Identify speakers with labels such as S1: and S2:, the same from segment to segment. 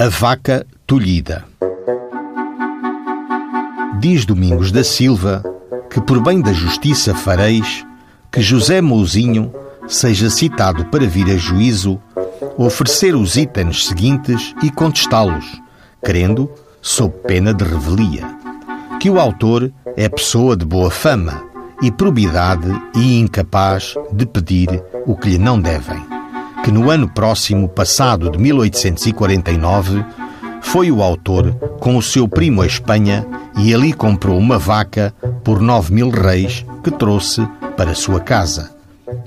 S1: A vaca tolhida. Diz Domingos da Silva que, por bem da justiça fareis, que José Mouzinho seja citado para vir a juízo, oferecer os itens seguintes e contestá-los, querendo, sob pena de revelia. Que o autor é pessoa de boa fama e probidade e incapaz de pedir o que lhe não devem que no ano próximo passado de 1849 foi o autor com o seu primo a Espanha e ali comprou uma vaca por nove mil reis que trouxe para sua casa,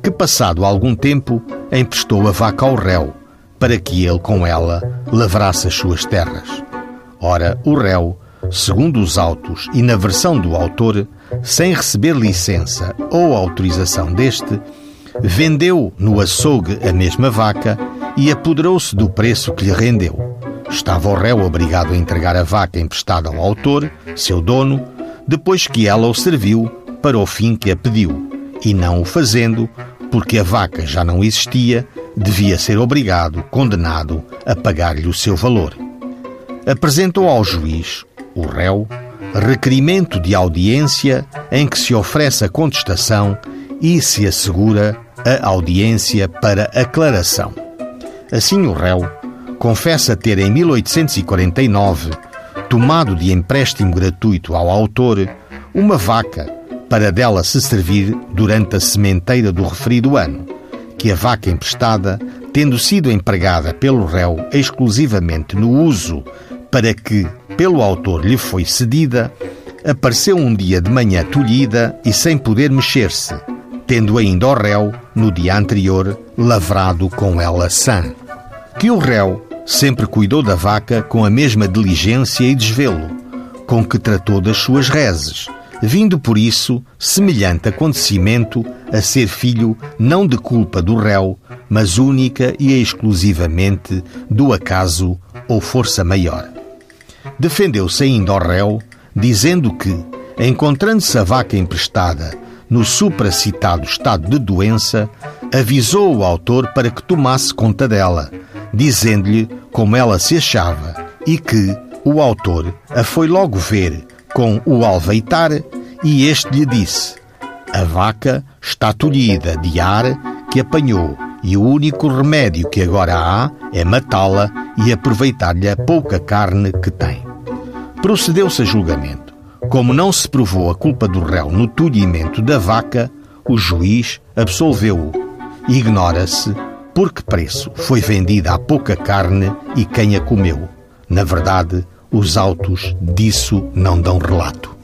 S1: que passado algum tempo emprestou a vaca ao réu para que ele com ela lavrasse as suas terras. Ora, o réu, segundo os autos e na versão do autor, sem receber licença ou autorização deste, vendeu no açougue a mesma vaca e apoderou-se do preço que lhe rendeu. Estava o réu obrigado a entregar a vaca emprestada ao autor, seu dono, depois que ela o serviu para o fim que a pediu, e não o fazendo, porque a vaca já não existia, devia ser obrigado, condenado, a pagar-lhe o seu valor. Apresentou ao juiz, o réu, requerimento de audiência em que se oferece a contestação e se assegura a audiência para aclaração. Assim, o réu confessa ter em 1849 tomado de empréstimo gratuito ao autor uma vaca para dela se servir durante a sementeira do referido ano, que a vaca emprestada, tendo sido empregada pelo réu exclusivamente no uso para que pelo autor lhe foi cedida, apareceu um dia de manhã tolhida e sem poder mexer-se, tendo ainda o réu, no dia anterior, lavrado com ela sã. Que o réu sempre cuidou da vaca com a mesma diligência e desvelo, com que tratou das suas rezes, vindo por isso semelhante acontecimento a ser filho não de culpa do réu, mas única e exclusivamente do acaso ou força maior. Defendeu-se ainda ao réu, dizendo que, encontrando-se a vaca emprestada no supracitado estado de doença, avisou o autor para que tomasse conta dela, dizendo-lhe como ela se achava e que o autor a foi logo ver com o alveitar e este lhe disse: A vaca está tolhida de ar que apanhou e o único remédio que agora há é matá-la e aproveitar-lhe a pouca carne que tem. Procedeu-se a julgamento. Como não se provou a culpa do réu no tolhimento da vaca, o juiz absolveu-o. Ignora-se por que preço foi vendida a pouca carne e quem a comeu. Na verdade, os autos disso não dão relato.